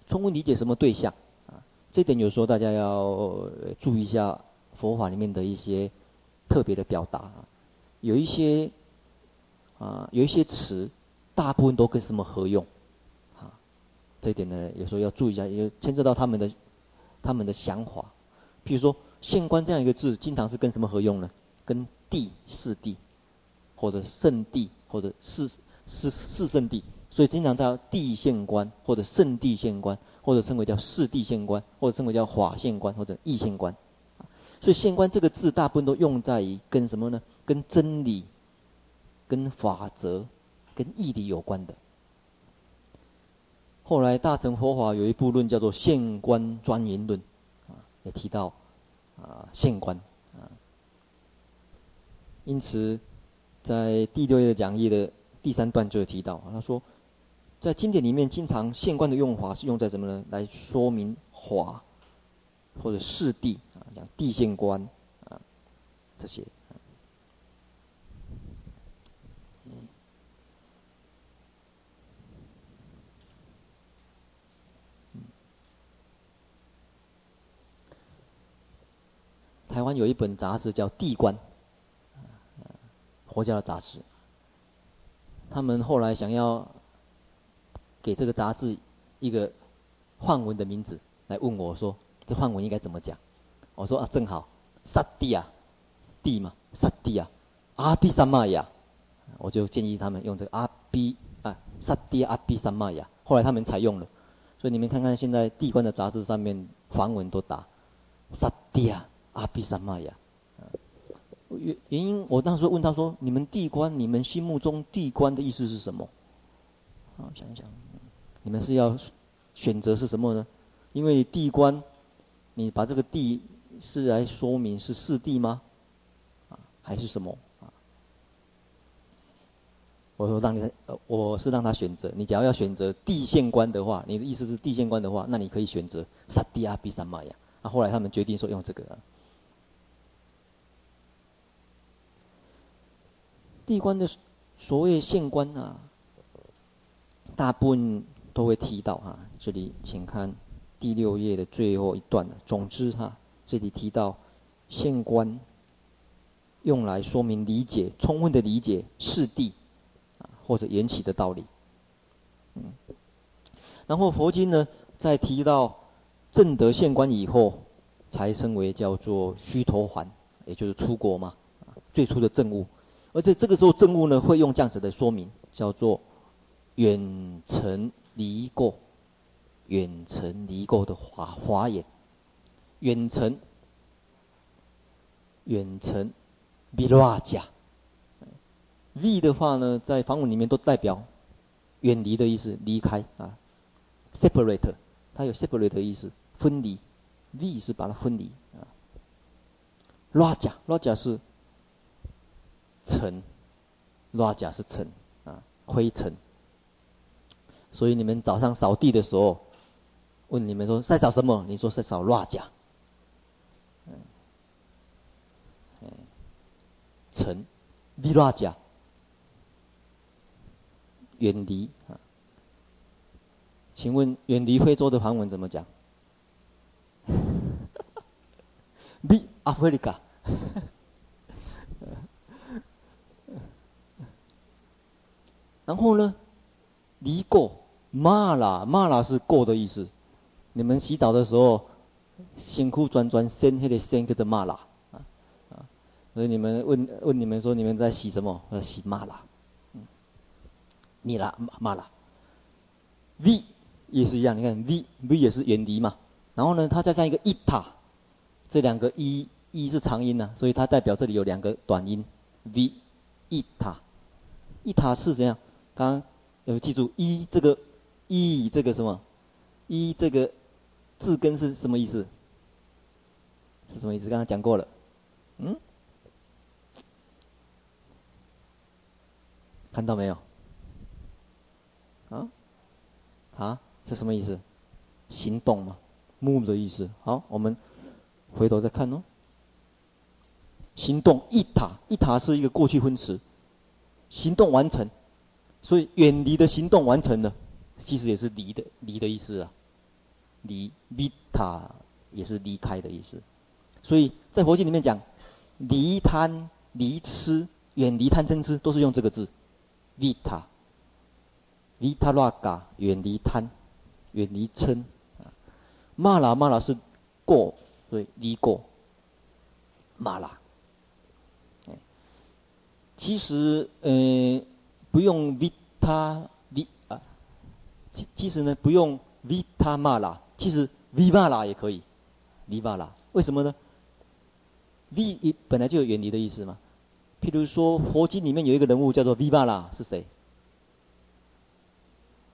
充分理解什么对象？啊，这点有时候大家要注意一下佛法里面的一些特别的表达。啊有一些啊，有一些词，大部分都跟什么合用？啊，这一点呢，有时候要注意一下，也牵涉到他们的他们的想法。譬如说。县官这样一个字，经常是跟什么合用呢？跟地、四地，或者圣地，或者四四四圣地。所以经常叫地县官，或者圣地县官，或者称为叫四地县官，或者称为叫法县官，或者义县官。所以县官这个字，大部分都用在于跟什么呢？跟真理、跟法则、跟义理有关的。后来大乘佛法有一部论叫做《县官庄严论》，啊，也提到。啊，县官啊，因此，在第六页的讲义的第三段就有提到，他说，在经典里面，经常县官的用法是用在什么呢？来说明法或者四地啊，讲地县官啊这些。台湾有一本杂志叫《地观》，佛教的杂志。他们后来想要给这个杂志一个梵文的名字，来问我说：“这梵文应该怎么讲？”我说：“啊，正好，萨地啊，地嘛，萨地啊，阿毗三玛雅。”我就建议他们用这个阿毗啊，萨地阿毗三玛雅。后来他们采用了，所以你们看看现在地观的杂志上面梵文都打萨地啊，阿毗三玛呀。原原因，我当时问他说：“你们地观，你们心目中地观的意思是什么？”好，想一想，你们是要选择是什么呢？因为地观，你把这个地是来说明是四谛吗？啊，还是什么？啊？我说让你，我是让他选择。你假如要选择地县官的话，你的意思是地县官的话，那你可以选择萨地阿毗三玛呀。那后来他们决定说用这个。地官的所谓县官啊，大部分都会提到哈、这里请看第六页的最后一段。总之哈、这里提到县官，用来说明理解、充分的理解四谛啊或者缘起的道理。嗯，然后佛经呢，在提到正德县官以后，才称为叫做须陀洹，也就是出国嘛，最初的证悟。而且这个时候证悟呢，会用这样子的说明，叫做远程离垢，远程离垢的华华言，远程，远程，viraja，v 的话呢，在梵文里面都代表远离的意思，离开啊，separate，它有 separate 的意思，分离，v 是把它分离啊，raja，raja 是。尘，拉甲是尘啊，灰尘。所以你们早上扫地的时候，问你们说在扫什么？你说在扫拉甲。嗯，嗯，尘，离拉甲，远离啊。请问远离非洲的梵文怎么讲？比 Africa。然后呢，离垢，玛拉，玛拉是过的意思。你们洗澡的时候，辛苦转转身，还得身叫做玛拉啊啊。所以你们问问你们说，你们在洗什么？呃，洗玛拉。嗯，米拉玛拉。V 也是一样，你看 V V 也是远离嘛。然后呢，它加上一个伊塔，这两个一一是长音呢、所以它代表这里有两个短音 V 一塔，一塔是怎样？刚有记住一这个一这个什么一这个字根是什么意思？是什么意思？刚刚讲过了，嗯？看到没有？啊？啊？这什么意思？行动嘛，move 的意思。好，我们回头再看哦。行动一塔一塔是一个过去分词，行动完成。所以远离的行动完成了，其实也是离的离的意思啊，离离他也是离开的意思。所以在佛经里面讲，离贪离痴，远离贪嗔痴，都是用这个字，离他，离他拉嘎，远离贪，远离嗔。玛拉玛拉是过，所以离过，玛拉。其实，嗯、不用 vita v 啊，其其实呢不用 vita mala，其实 vimala 也可以，vimala 为什么呢？v 本来就有远离的意思嘛。譬如说佛经里面有一个人物叫做 vimala，是谁？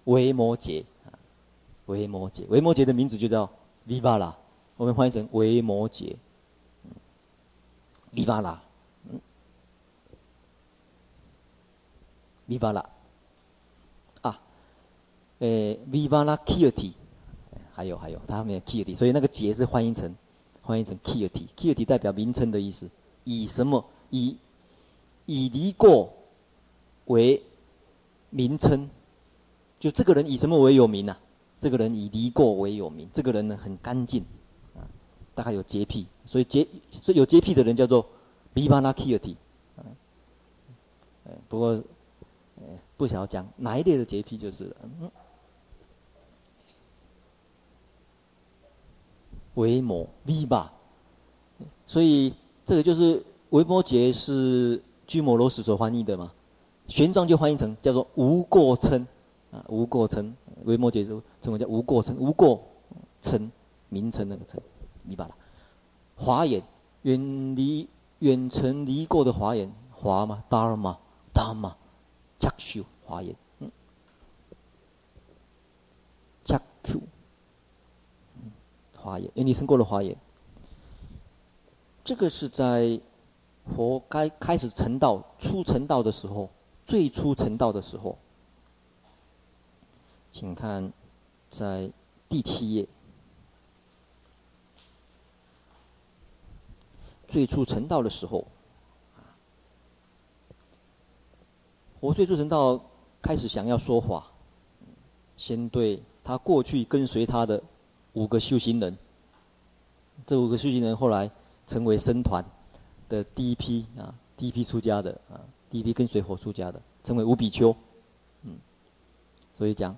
维摩诘啊，维摩诘，维摩诘的名字就叫 vimala，我们翻译成维摩诘 viva 啦 Vivala，啊，呃，Vivala Kirti，还有还有，它后面有 Kirti，所以那个结是翻译成翻译成 Kirti，Kirti 代表名称的意思。以什么？以以离过为名称，就这个人以什么为有名呢、啊？这个人以离过为有名，这个人呢很干净啊。大概有洁癖，所以洁所以有洁癖的人叫做 Vimanakkiyati。不过，不晓得讲哪一类的洁癖就是了。维摩 Viva，所以这个就是维摩诘是居摩罗什所翻译的嘛，玄奘就翻译成叫做无过称啊，无过称，维摩诘就称为叫无过称，无过称名称那个称，你把它华严远离远尘离过的华严华嘛，Dharma Dharma Chakshu 华严，嗯，Chakshu。华严，因你生过了华严。这个是在佛该开始成道、初成道的时候，最初成道的时候，请看在第七页，最初成道的时候，佛最初成道开始想要说法，先对他过去跟随他的。五个修行人，这五个修行人后来成为僧团的第一批啊，第一批出家的啊，第一批跟随佛出家的，称为五比丘。嗯，所以讲，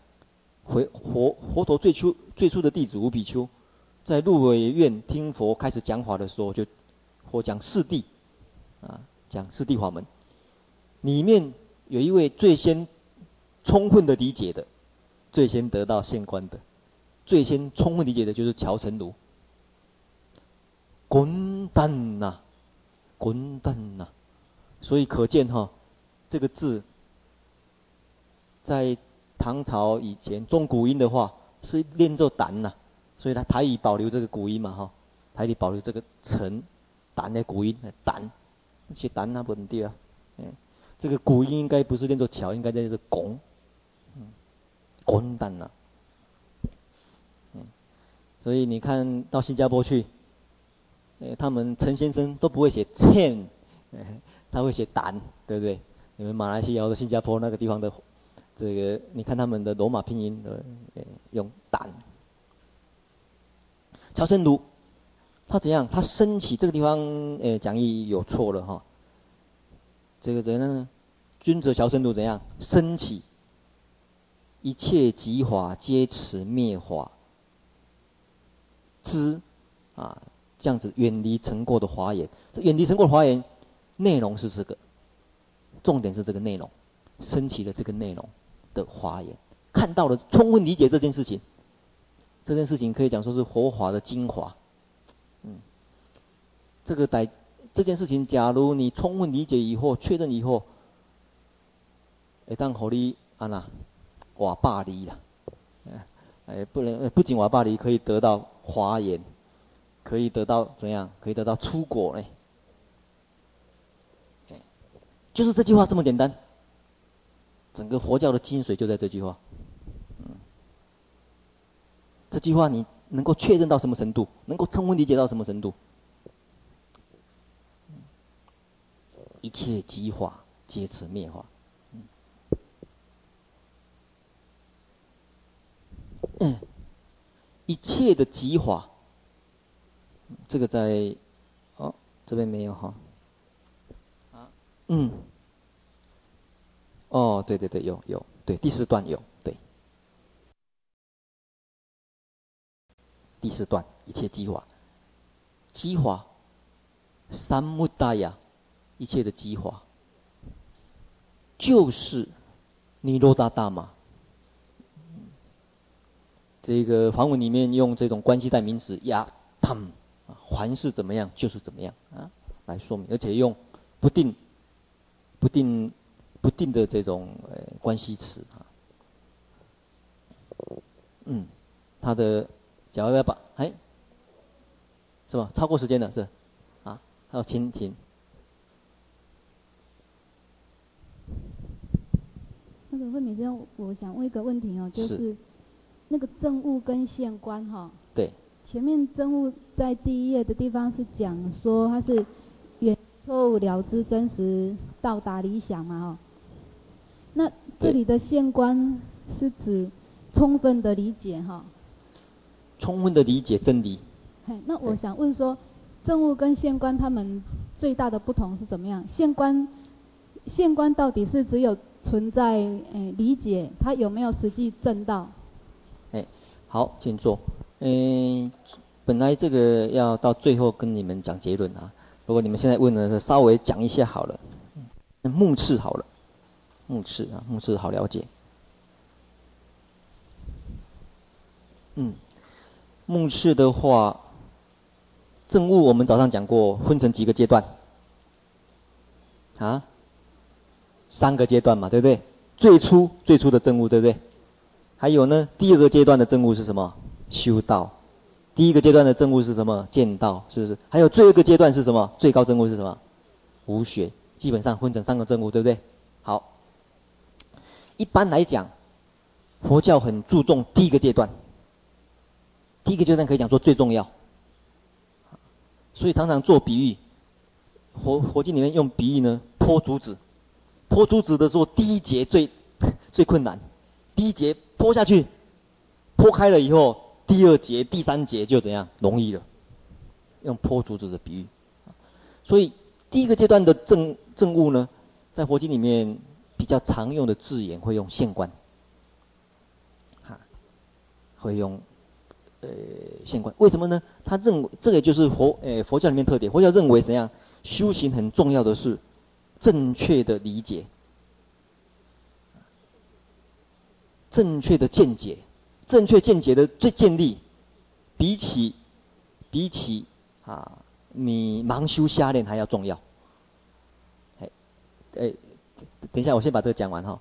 回佛佛陀最初最初的弟子五比丘，在鹿尾苑听佛开始讲法的时候，就佛讲四谛，啊，讲四谛法门，里面有一位最先充分的理解的，最先得到县官的。最先充分理解的就是乔成儒，滚蛋呐，滚蛋呐，所以可见哈，这个字在唐朝以前中古音的话是念作胆呐，所以他台语保留这个古音嘛哈，台语保留这个陈胆的古音胆，写胆那不对啊，嗯，这个古音应该不是念作桥，应该念作拱，嗯，滚蛋呐。所以你看到新加坡去，呃，他们陈先生都不会写欠，他会写胆，对不对？你们马来西亚或者新加坡那个地方的，这个你看他们的罗马拼音的，呃，用胆。憍陈如，他怎样？他升起这个地方，呃，讲义有错了哈。这个怎样呢？君者憍陈如怎样？升起一切即法皆持灭法。知，啊，这样子远离成过的华严，这远离成过的华严，内容是这个，重点是这个内容，升起的这个内容的华严，看到了充分理解这件事情，这件事情可以讲说是佛法的精华，嗯，这个在这件事情，假如你充分理解以后，确认以后，会当互你安那，瓦巴离啦，哎，不能，不仅瓦巴离可以得到。华严可以得到怎样？可以得到出果呢？就是这句话这么简单。整个佛教的精髓就在这句话。嗯，这句话你能够确认到什么程度？能够充分理解到什么程度？一切即法皆此灭法。嗯。一切的即法，这个在哦这边没有哈。啊，嗯，哦，对对对，有有，对第四段有对。第四段一切即法，即法，三木大呀，一切的即法，就是尼罗达大马。这个梵文里面用这种关系代名词呀，他们啊，凡是怎么样就是怎么样啊，来说明，而且用不定、不定、不定的这种呃关系词啊。嗯，他的，假如要把哎，是吧？超过时间了是，啊，还有请请。那个慧敏先生，我想问一个问题哦，就是。那个政务跟县官哈，对，前面政务在第一页的地方是讲说他是远错误了知真实到达理想嘛哈，那这里的县官是指充分的理解哈，充分的理解真理，嘿，那我想问说，政务跟县官他们最大的不同是怎么样？县官县官到底是只有存在诶、理解，它有没有实际证到？哎，好，请坐。嗯，本来这个要到最后跟你们讲结论啊，如果你们现在问的是稍微讲一下好了，目次好了，目次啊，目次好了解。嗯，目次的话。证悟我们早上讲过，分成几个阶段？啊，三个阶段嘛，对不对？最初最初的证悟，对不对？还有呢，第二个阶段的证悟是什么？修道。第一个阶段的证悟是什么？见道，是不是？还有最后一个阶段是什么？最高证悟是什么？无学。基本上分成三个证悟，对不对？好，一般来讲，佛教很注重第一个阶段。第一个阶段可以讲说最重要。所以常常做比喻，佛佛经里面用比喻呢，剖竹子，剖竹子的时候，第一节最 最困难，第一节剖下去，剖开了以后，第二节、第三节就怎样容易了，用剖竹子的比喻。所以第一个阶段的证证悟呢，在佛经里面比较常用的字眼会用现观，哈，会用。呃，现观为什么呢？他认为这个就是佛，呃，佛教里面特点。佛教认为怎样修行很重要的是正确的理解，正确的见解，正确见解的最建立，比起比起啊，你盲修瞎练还要重要。哎，哎，等一下，我先把这个讲完哈。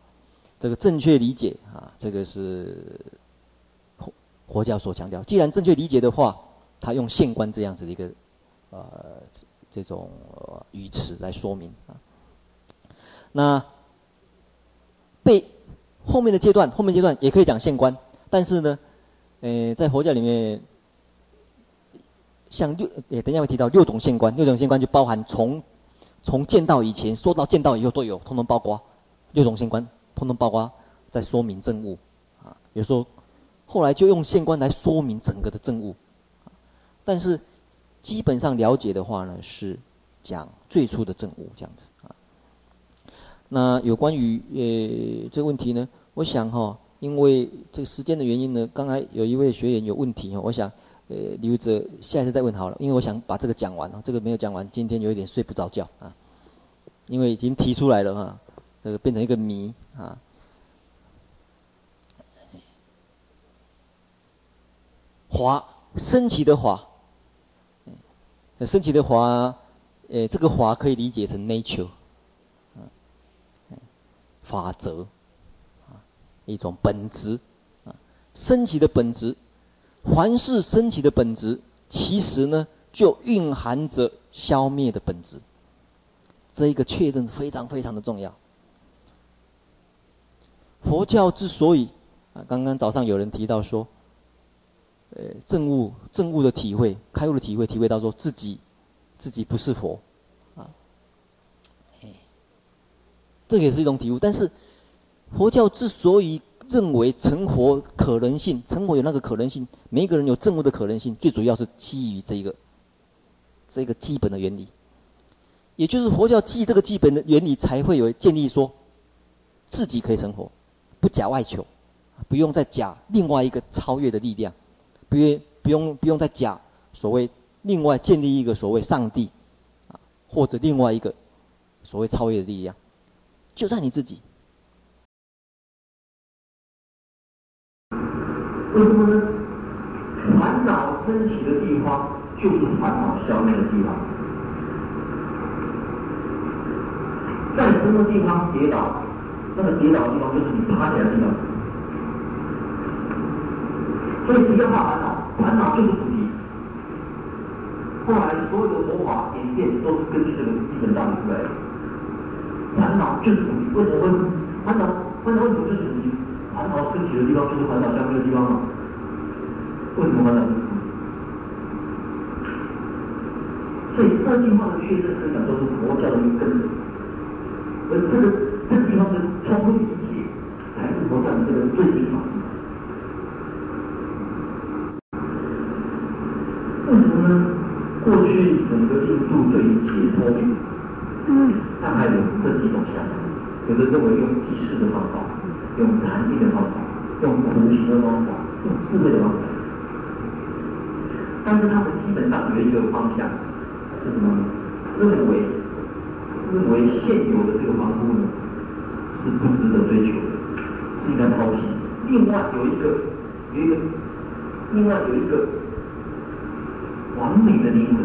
这个正确理解啊，这个是。佛教所强调，既然正确理解的话，他用现观这样子的一个呃这种语词来说明啊。那被后面的阶段，后面阶段也可以讲现观，但是呢，呃，在佛教里面，像六，也等一下会提到六种现观，六种现观就包含从从见到以前说到见到以后都有，通通包括六种现观，通通包括在说明证悟啊，比如说。后来就用现观来说明整个的证悟，但是基本上了解的话呢，是讲最初的证悟这样子。那有关于呃这个问题呢，我想哈、哦，因为这个时间的原因呢，刚才有一位学员有问题哈，我想呃留着下一次再问好了，因为我想把这个讲完，这个没有讲完，今天有一点睡不着觉啊，因为已经提出来了哈，这个变成一个谜啊。华，升起的华，升起的华，呃，这个华可以理解成 nature，法则，啊，一种本质，啊，升起的本质，凡是升起的本质，其实呢，就蕴含着消灭的本质，这一个确认非常非常的重要。佛教之所以，啊，刚刚早上有人提到说。呃，证悟证悟的体会，开悟的体会，体会到说自己自己不是佛，啊，哎，这也是一种体悟。但是佛教之所以认为成佛可能性，成佛有那个可能性，每一个人有证悟的可能性，最主要是基于这一个这个基本的原理，也就是佛教基于这个基本的原理，才会有建立说自己可以成佛，不假外求，不用再假另外一个超越的力量。不用不用不用再假所谓另外建立一个所谓上帝，啊，或者另外一个所谓超越的力量，就在你自己。为什么呢？烦恼升起的地方，就是烦恼消灭的地方。在什么地方跌倒，那个跌倒的地方就是你趴起来的地方。所以不要怕烦恼，烦恼就是主题。后来所有的佛法演变都是根据这个基本道理出来的。烦恼就是主题，为什么会烦恼？烦恼为什么就是主题？烦恼升起的地方就是烦恼消灭的地方吗？为什么烦恼？所以这句话的确实可以讲说是佛教的一个根本。而这个这个地方是超乎一切，才是佛教的这个最起码。为什么呢？过去整个印度对于解脱，嗯，大概有这几种想法，有的认为用祭祀的方法，用禅定的方法，用苦行的方法，用智慧的方法。但是他们基本上有一个方向是什么呢？认为认为现有的这个房屋呢是不值得追求的，是应该抛弃。另外有一个有一个另外有一个完美的灵魂，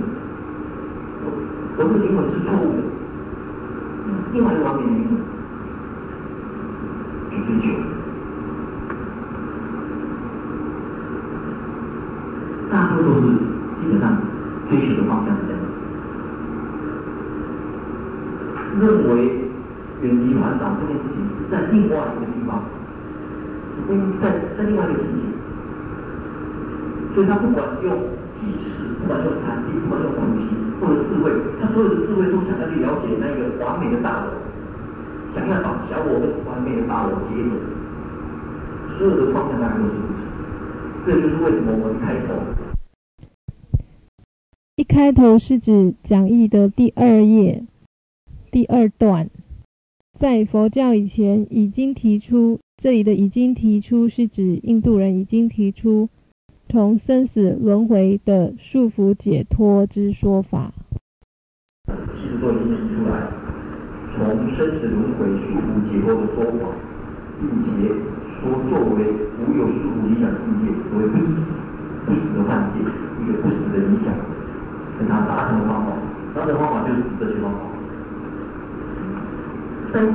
我的灵魂是错误的。另外一个完美的灵魂去追求，大多都是基本上追求的方向是这样。认为远离烦恼这件事情是在另外一个地方，是不在在另外一个世界，所以他不管用记事，不管用禅定，不管用苦行或者智慧，他所有的智慧都想要去了解那个完美的大我，想要把小我跟完美的大我结合，所有的方向当然都是如此。这就是为什么我们开头一开头是指讲义的第二页。第二段，在佛教以前已经提出，这里的已经提出是指印度人已经提出从生死轮回的束缚解脱之说法。其实都已经提出来，从生死轮回束缚解脱的说法，并且说作为无有束缚理想境界，所谓不死不死的幻界，一个不死的理想，跟他达成的方法，达成的方法就是这些方法。但是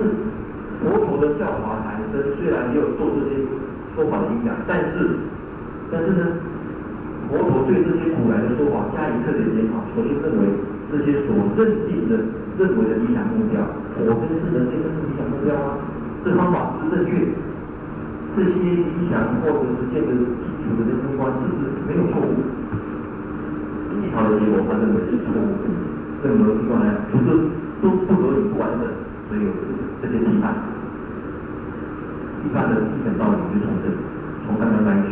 佛陀的教法产生，虽然也有受这些说法的影响，但是但是呢，佛陀对这些古来的说法加以彻底检讨，重新认为这些所认定的、认为的理想目标，我跟是人间的理想目标啊，这方法是正确，这些理想或者实践的基础的人生观是不是没有错误？检讨的结果，他认为是错误，任何情况呢，不是都不合理、不完整。所以有这些批判，批判的基本道理就从这里，从刚刚那一句，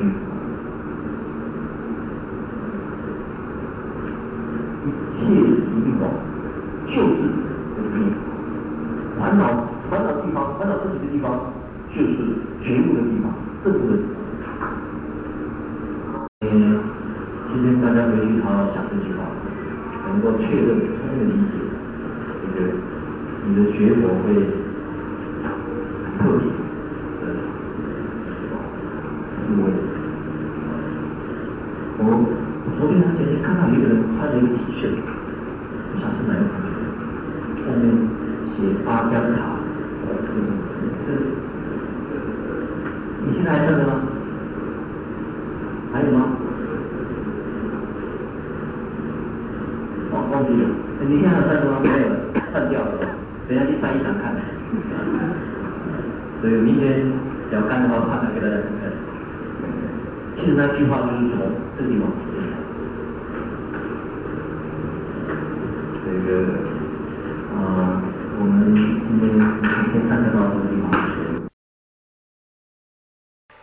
一切疾病就是这个烦恼，烦恼的地方，烦恼自己的地方，就是觉悟的地方，正悟的。嗯，今天大家回去好好想这句话，能够确认、充分理解，这个。你的结果会很特别